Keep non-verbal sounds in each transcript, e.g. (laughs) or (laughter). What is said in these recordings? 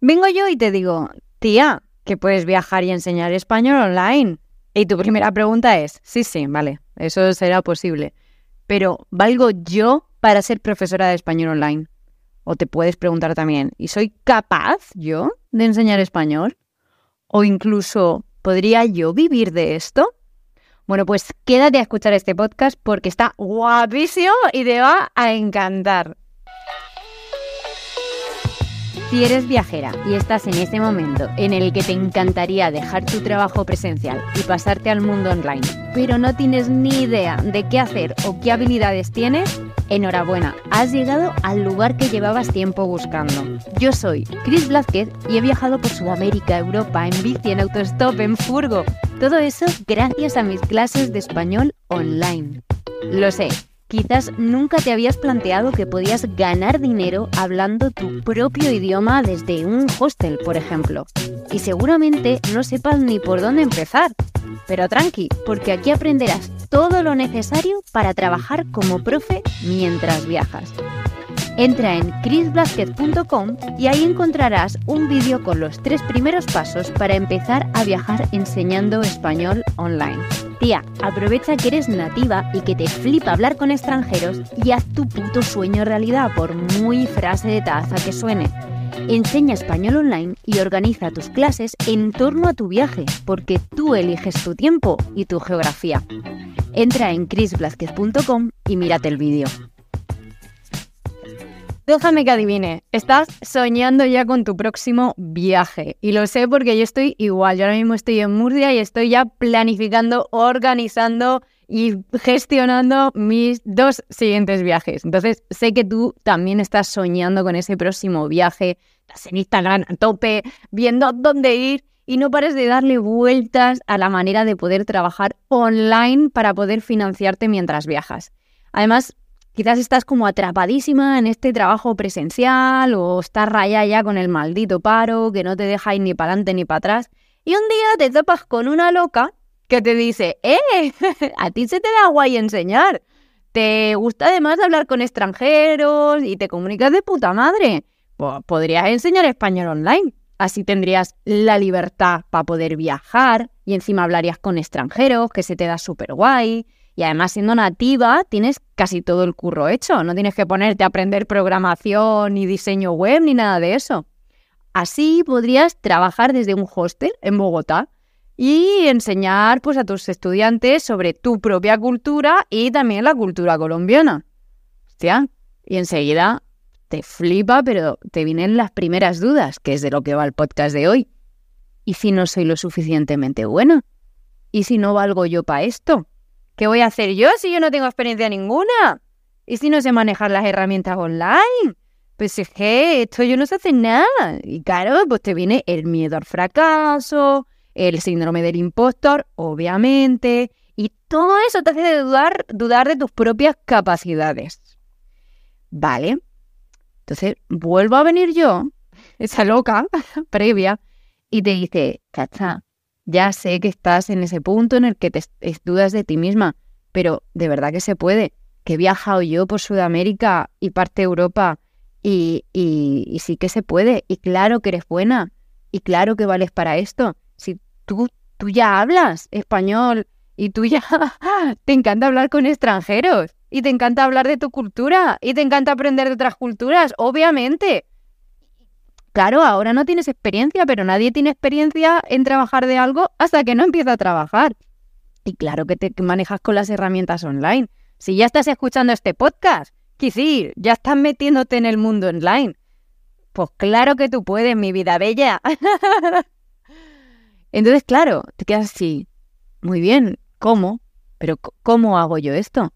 Vengo yo y te digo, tía, que puedes viajar y enseñar español online. Y tu primera pregunta es, sí, sí, vale, eso será posible. Pero, ¿valgo yo para ser profesora de español online? O te puedes preguntar también, ¿y soy capaz yo de enseñar español? O incluso, ¿podría yo vivir de esto? Bueno, pues quédate a escuchar este podcast porque está guapísimo y te va a encantar. Si eres viajera y estás en ese momento en el que te encantaría dejar tu trabajo presencial y pasarte al mundo online, pero no tienes ni idea de qué hacer o qué habilidades tienes, enhorabuena, has llegado al lugar que llevabas tiempo buscando. Yo soy Chris Blázquez y he viajado por Sudamérica, Europa, en bici, en autostop, en furgo. Todo eso gracias a mis clases de español online. Lo sé Quizás nunca te habías planteado que podías ganar dinero hablando tu propio idioma desde un hostel, por ejemplo. Y seguramente no sepas ni por dónde empezar. Pero tranqui, porque aquí aprenderás todo lo necesario para trabajar como profe mientras viajas. Entra en chrisblasquez.com y ahí encontrarás un vídeo con los tres primeros pasos para empezar a viajar enseñando español online. Tía, aprovecha que eres nativa y que te flipa hablar con extranjeros y haz tu puto sueño realidad por muy frase de taza que suene. Enseña español online y organiza tus clases en torno a tu viaje, porque tú eliges tu tiempo y tu geografía. Entra en chrisblasquez.com y mírate el vídeo. Déjame que adivine, estás soñando ya con tu próximo viaje. Y lo sé porque yo estoy igual. Yo ahora mismo estoy en Murcia y estoy ya planificando, organizando y gestionando mis dos siguientes viajes. Entonces, sé que tú también estás soñando con ese próximo viaje. Estás en Instagram a tope, viendo dónde ir y no pares de darle vueltas a la manera de poder trabajar online para poder financiarte mientras viajas. Además, Quizás estás como atrapadísima en este trabajo presencial o estás rayada ya con el maldito paro que no te deja ir ni para adelante ni para atrás. Y un día te topas con una loca que te dice, ¡eh! (laughs) A ti se te da guay enseñar. Te gusta además hablar con extranjeros y te comunicas de puta madre. Pues podrías enseñar español online. Así tendrías la libertad para poder viajar y encima hablarías con extranjeros, que se te da súper guay. Y además, siendo nativa, tienes casi todo el curro hecho. No tienes que ponerte a aprender programación ni diseño web ni nada de eso. Así podrías trabajar desde un hostel en Bogotá y enseñar pues, a tus estudiantes sobre tu propia cultura y también la cultura colombiana. Hostia, y enseguida te flipa, pero te vienen las primeras dudas, que es de lo que va el podcast de hoy. ¿Y si no soy lo suficientemente buena? ¿Y si no valgo yo para esto? ¿Qué voy a hacer yo si yo no tengo experiencia ninguna? ¿Y si no sé manejar las herramientas online? Pues es que esto yo no sé hacer nada. Y claro, pues te viene el miedo al fracaso, el síndrome del impostor, obviamente, y todo eso te hace dudar, dudar de tus propias capacidades. Vale. Entonces, vuelvo a venir yo, esa loca (laughs) previa, y te dice, cacha, ya sé que estás en ese punto en el que te dudas de ti misma, pero de verdad que se puede. Que he viajado yo por Sudamérica y parte de Europa y, y, sí que se puede. Y claro que eres buena. Y claro que vales para esto. Si tú, tú ya hablas español y tú ya (laughs) te encanta hablar con extranjeros y te encanta hablar de tu cultura y te encanta aprender de otras culturas, obviamente. Claro, ahora no tienes experiencia, pero nadie tiene experiencia en trabajar de algo hasta que no empieza a trabajar. Y claro que te manejas con las herramientas online. Si ya estás escuchando este podcast, decir, ya estás metiéndote en el mundo online. Pues claro que tú puedes, mi vida bella. (laughs) Entonces, claro, te quedas así. Muy bien, ¿cómo? Pero ¿cómo hago yo esto?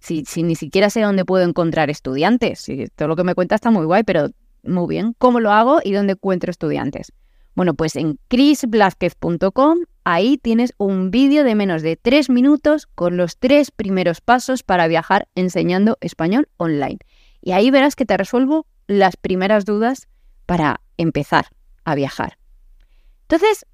Si, si ni siquiera sé dónde puedo encontrar estudiantes. Si todo lo que me cuenta está muy guay, pero muy bien. ¿Cómo lo hago y dónde encuentro estudiantes? Bueno, pues en chrisblázquez.com ahí tienes un vídeo de menos de tres minutos con los tres primeros pasos para viajar enseñando español online. Y ahí verás que te resuelvo las primeras dudas para empezar a viajar. Entonces,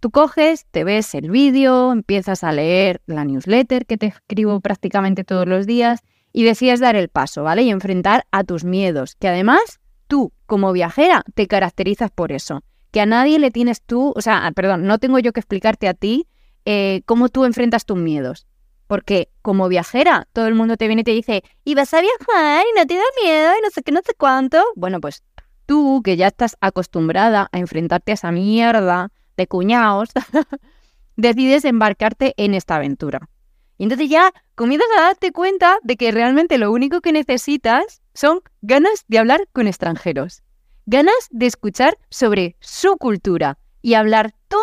tú coges, te ves el vídeo, empiezas a leer la newsletter que te escribo prácticamente todos los días y decides dar el paso, ¿vale? Y enfrentar a tus miedos, que además tú, como viajera, te caracterizas por eso. Que a nadie le tienes tú, o sea, perdón, no tengo yo que explicarte a ti eh, cómo tú enfrentas tus miedos. Porque como viajera, todo el mundo te viene y te dice, y vas a viajar y no te da miedo y no sé qué, no sé cuánto. Bueno, pues tú, que ya estás acostumbrada a enfrentarte a esa mierda de cuñados, (laughs) decides embarcarte en esta aventura. Y entonces ya comienzas a darte cuenta de que realmente lo único que necesitas son ganas de hablar con extranjeros, ganas de escuchar sobre su cultura y hablar tú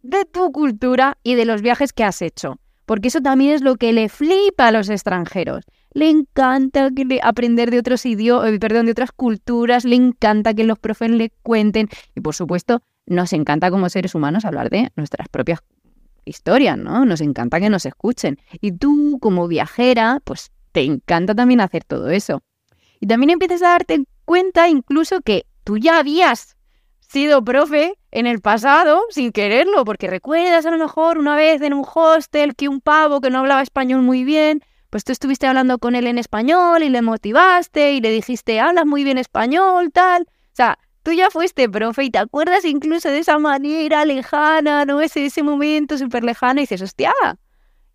de tu cultura y de los viajes que has hecho. Porque eso también es lo que le flipa a los extranjeros. Le encanta que aprender de otros idiomas, eh, perdón, de otras culturas, le encanta que los profes le cuenten. Y por supuesto, nos encanta como seres humanos hablar de nuestras propias historias, ¿no? Nos encanta que nos escuchen. Y tú, como viajera, pues te encanta también hacer todo eso. Y también empiezas a darte cuenta incluso que tú ya habías sido profe en el pasado sin quererlo, porque recuerdas a lo mejor una vez en un hostel que un pavo que no hablaba español muy bien, pues tú estuviste hablando con él en español y le motivaste y le dijiste, hablas muy bien español, tal. O sea, tú ya fuiste profe y te acuerdas incluso de esa manera lejana, ¿no? Ese, ese momento súper lejano y dices, hostia.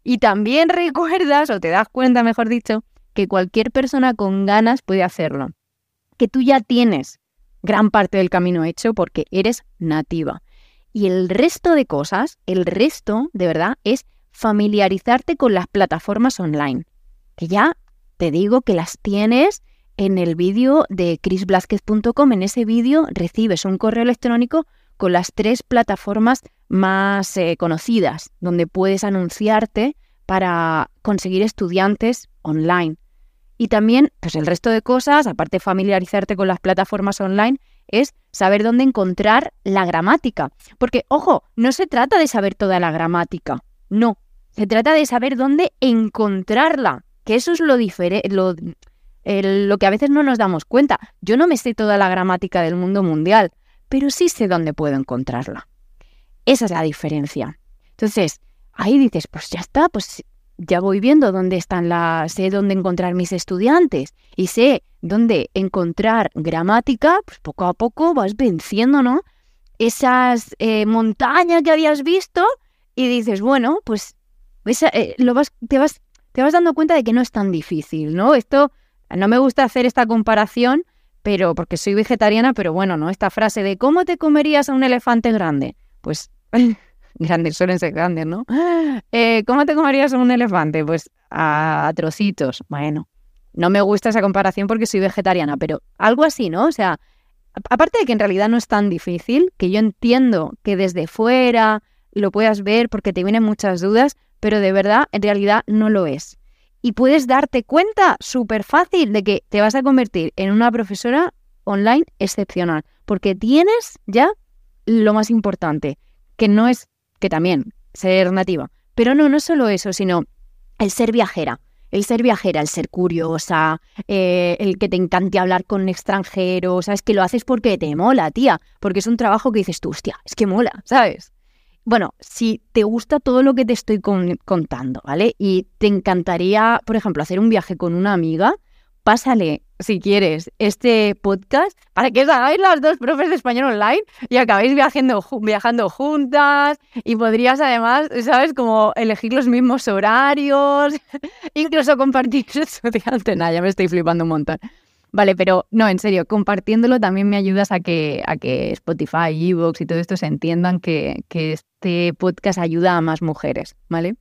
Y también (laughs) recuerdas, o te das cuenta, mejor dicho, que cualquier persona con ganas puede hacerlo. Que tú ya tienes gran parte del camino hecho porque eres nativa. Y el resto de cosas, el resto, de verdad, es familiarizarte con las plataformas online. Que ya te digo que las tienes en el vídeo de chrisblasquez.com. En ese vídeo recibes un correo electrónico con las tres plataformas más eh, conocidas, donde puedes anunciarte para conseguir estudiantes online. Y también, pues el resto de cosas, aparte de familiarizarte con las plataformas online, es saber dónde encontrar la gramática. Porque, ojo, no se trata de saber toda la gramática, no. Se trata de saber dónde encontrarla, que eso es lo, lo, lo que a veces no nos damos cuenta. Yo no me sé toda la gramática del mundo mundial, pero sí sé dónde puedo encontrarla. Esa es la diferencia. Entonces, ahí dices, pues ya está, pues ya voy viendo dónde están las, sé dónde encontrar mis estudiantes y sé dónde encontrar gramática, pues poco a poco vas venciendo, ¿no? Esas eh, montañas que habías visto y dices, bueno, pues eh, lo vas, te, vas, te vas dando cuenta de que no es tan difícil, ¿no? Esto no me gusta hacer esta comparación, pero porque soy vegetariana, pero bueno, ¿no? Esta frase de ¿cómo te comerías a un elefante grande? Pues (laughs) grandes suelen ser grandes, ¿no? Eh, ¿Cómo te comerías un elefante? Pues a, trocitos. Bueno, no me gusta esa comparación porque soy vegetariana, pero algo así, ¿no? O sea, aparte de que en realidad no es tan difícil, que yo entiendo que desde fuera lo puedas ver porque te vienen muchas dudas, pero de verdad, en realidad no lo es y puedes darte cuenta súper fácil de que te vas a convertir en una profesora online excepcional, porque tienes ya lo más importante, que no es que también ser nativa, pero no, no solo eso, sino el ser viajera. El ser viajera, el ser curiosa, eh, el que te encante hablar con extranjeros, ¿sabes? Que lo haces porque te mola, tía, porque es un trabajo que dices tú, hostia, es que mola, ¿sabes? Bueno, si te gusta todo lo que te estoy contando, ¿vale? Y te encantaría, por ejemplo, hacer un viaje con una amiga, pásale, si quieres, este podcast para que os hagáis las dos profes de español online y acabéis viajando, viajando juntas y podrías además, ¿sabes? Como elegir los mismos horarios, (laughs) incluso compartir (laughs) estudiante. Nada, ya me estoy flipando un montón. Vale, pero no, en serio, compartiéndolo también me ayudas a que, a que Spotify, Evox y todo esto se entiendan que, este podcast ayuda a más mujeres, ¿vale?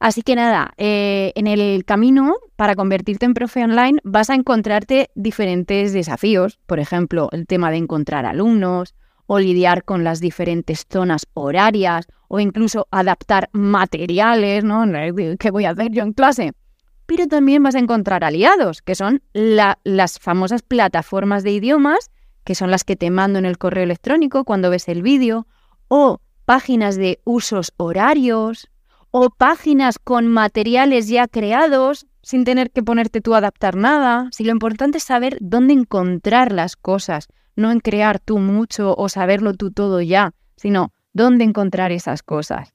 Así que nada, eh, en el camino para convertirte en profe online vas a encontrarte diferentes desafíos, por ejemplo, el tema de encontrar alumnos o lidiar con las diferentes zonas horarias o incluso adaptar materiales, ¿no? ¿Qué voy a hacer yo en clase? pero también vas a encontrar aliados, que son las famosas plataformas de idiomas, que son las que te mando en el correo electrónico cuando ves el vídeo, o páginas de usos horarios, o páginas con materiales ya creados sin tener que ponerte tú a adaptar nada. Si lo importante es saber dónde encontrar las cosas, no en crear tú mucho o saberlo tú todo ya, sino dónde encontrar esas cosas.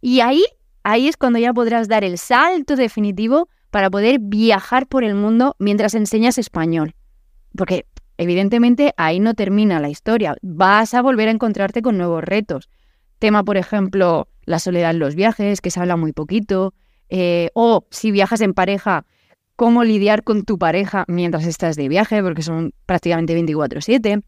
Y ahí, ahí es cuando ya podrás dar el salto definitivo para poder viajar por el mundo mientras enseñas español. Porque evidentemente ahí no termina la historia. Vas a volver a encontrarte con nuevos retos. Tema, por ejemplo, la soledad en los viajes, que se habla muy poquito. Eh, o si viajas en pareja, cómo lidiar con tu pareja mientras estás de viaje, porque son prácticamente 24/7.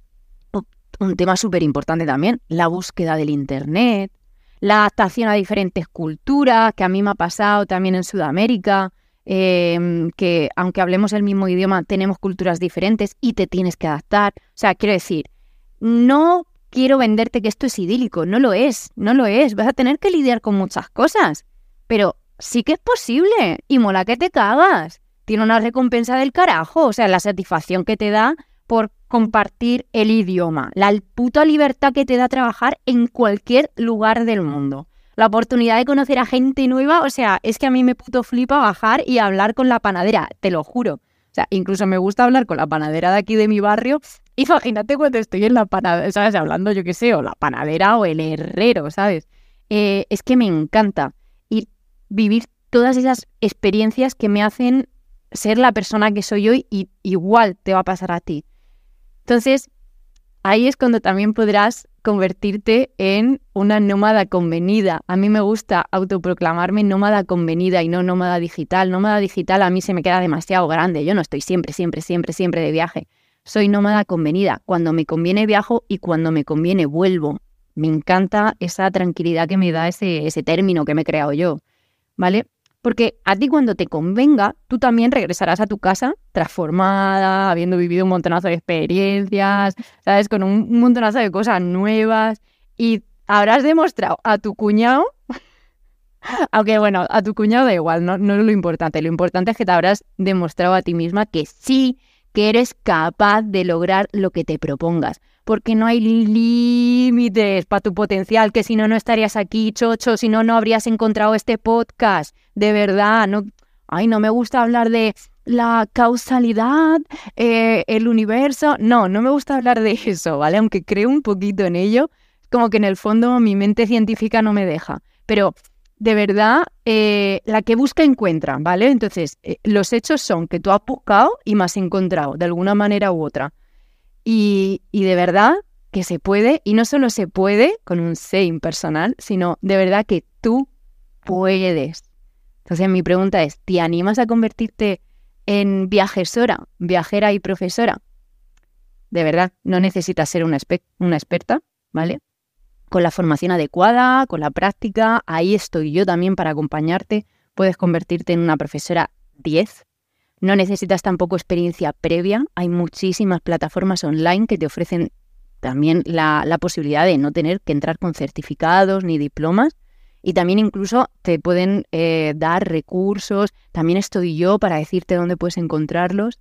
Un tema súper importante también, la búsqueda del Internet, la adaptación a diferentes culturas, que a mí me ha pasado también en Sudamérica, em, que aunque hablemos el mismo idioma, tenemos culturas diferentes y te tienes que adaptar. O sea, quiero decir, no quiero venderte que esto es idílico, no lo es, no lo es, vas a tener que lidiar con muchas cosas, pero sí que es posible y mola que te cagas. Tiene una recompensa del carajo, o sea, la satisfacción que te da por compartir el idioma, la puta libertad que te da trabajar en cualquier lugar del mundo. La oportunidad de conocer a gente nueva, o sea, es que a mí me puto flipa bajar y hablar con la panadera, te lo juro. O sea, incluso me gusta hablar con la panadera de aquí de mi barrio. Imagínate cuando estoy en la panadera, ¿sabes? Hablando, yo qué sé, o la panadera o el herrero, ¿sabes? Eh, es que me encanta ir, vivir todas esas experiencias que me hacen ser la persona que soy hoy y igual te va a pasar a ti. Entonces, ahí es cuando también podrás convertirte en una nómada convenida. A mí me gusta autoproclamarme nómada convenida y no nómada digital. Nómada digital a mí se me queda demasiado grande. Yo no estoy siempre, siempre, siempre, siempre de viaje. Soy nómada convenida. Cuando me conviene viajo y cuando me conviene vuelvo. Me encanta esa tranquilidad que me da ese, ese término que me he creado yo. ¿Vale? Porque a ti cuando te convenga, tú también regresarás a tu casa transformada, habiendo vivido un montonazo de experiencias, ¿sabes? Con un montonazo de cosas nuevas y habrás demostrado a tu cuñado, (laughs) aunque bueno, a tu cuñado da igual, no, no es lo importante, lo importante es que te habrás demostrado a ti misma que sí, que eres capaz de lograr lo que te propongas porque no hay límites para tu potencial, que si no, no estarías aquí, chocho, si no, no habrías encontrado este podcast. De verdad, no, ay, no me gusta hablar de la causalidad, eh, el universo. No, no me gusta hablar de eso, ¿vale? Aunque creo un poquito en ello, como que en el fondo mi mente científica no me deja. Pero de verdad, eh, la que busca encuentra, ¿vale? Entonces, eh, los hechos son que tú has buscado y me has encontrado, de alguna manera u otra. Y, de verdad que se puede, y no solo se puede con un sé impersonal, sino de verdad que tú puedes. Entonces mi pregunta es, ¿te animas a convertirte en viajesora, viajera y profesora? De verdad, no necesitas ser una, una experta, ¿vale? Con la formación adecuada, con la práctica, ahí estoy yo también para acompañarte. Puedes convertirte en una profesora 10, no necesitas tampoco experiencia previa. Hay muchísimas plataformas online que te ofrecen también la, posibilidad de no tener que entrar con certificados ni diplomas. Y también incluso te pueden eh, dar recursos. También estoy yo para decirte dónde puedes encontrarlos.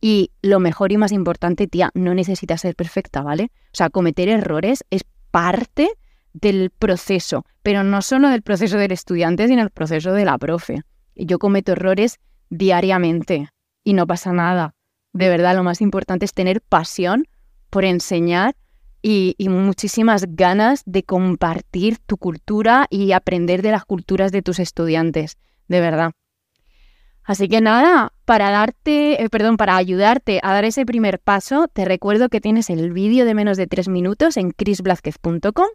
Y lo mejor y más importante, tía, no necesitas ser perfecta, ¿vale? O sea, cometer errores es parte del proceso, pero no solo del proceso del estudiante, sino el proceso de la profe. Yo cometo errores diariamente y no pasa nada. De verdad, lo más importante es tener pasión por enseñar y, muchísimas ganas de compartir tu cultura y aprender de las culturas de tus estudiantes, de verdad. Así que nada, para darte, eh, perdón, para ayudarte a dar ese primer paso, te recuerdo que tienes el vídeo de menos de tres minutos en chrisblazquez.com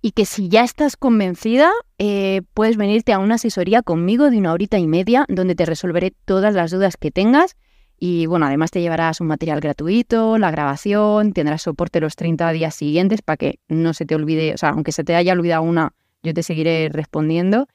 y que si ya estás convencida, eh, puedes venirte a una asesoría conmigo de una horita y media donde te resolveré todas las dudas que tengas y bueno, además te llevarás un material gratuito, la grabación, tendrás soporte los 30 días siguientes para que no se te olvide, o sea, aunque se te haya olvidado una, yo te seguiré respondiendo.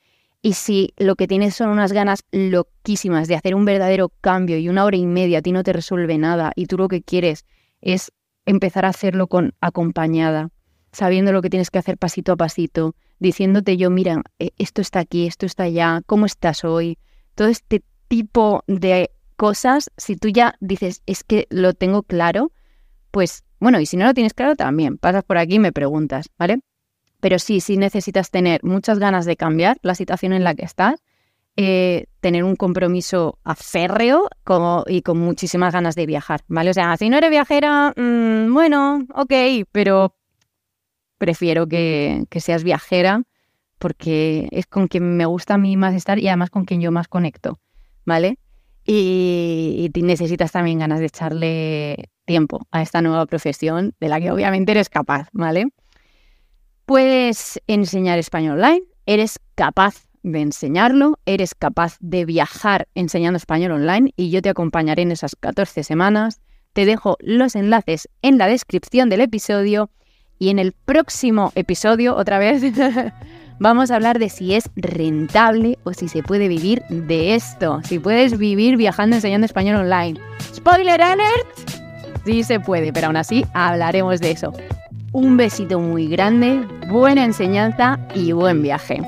Y si lo que tienes son unas ganas loquísimas de hacer un verdadero cambio y una hora y media a ti no te resuelve nada y tú lo que quieres es empezar a hacerlo con acompañada, sabiendo lo que tienes que hacer pasito a pasito, diciéndote yo, mira, eh, esto está aquí, esto está allá, ¿cómo estás hoy? Todo este tipo de cosas, si tú ya dices, es que lo tengo claro, pues bueno, y si no lo tienes claro también, pasas por aquí y me preguntas, ¿vale? Pero sí, sí necesitas tener muchas ganas de cambiar la situación en la que estás, eh, tener un compromiso aférreo y con muchísimas ganas de viajar, ¿vale? O sea, si no eres viajera, mm, bueno, ok, pero prefiero que, seas viajera porque es con quien me gusta a mí más estar y además con quien yo más conecto, ¿vale? y, necesitas también ganas de echarle tiempo a esta nueva profesión de la que obviamente eres capaz, ¿vale? Puedes enseñar español online, eres capaz de enseñarlo, eres capaz de viajar enseñando español online y yo te acompañaré en esas 14 semanas. Te dejo los enlaces en la descripción del episodio y en el próximo episodio, otra vez, (laughs) vamos a hablar de si es rentable o si se puede vivir de esto. Si puedes vivir viajando enseñando español online. Spoiler alert. Sí se puede, pero aún así hablaremos de eso. Un besito muy grande, buena enseñanza y buen viaje.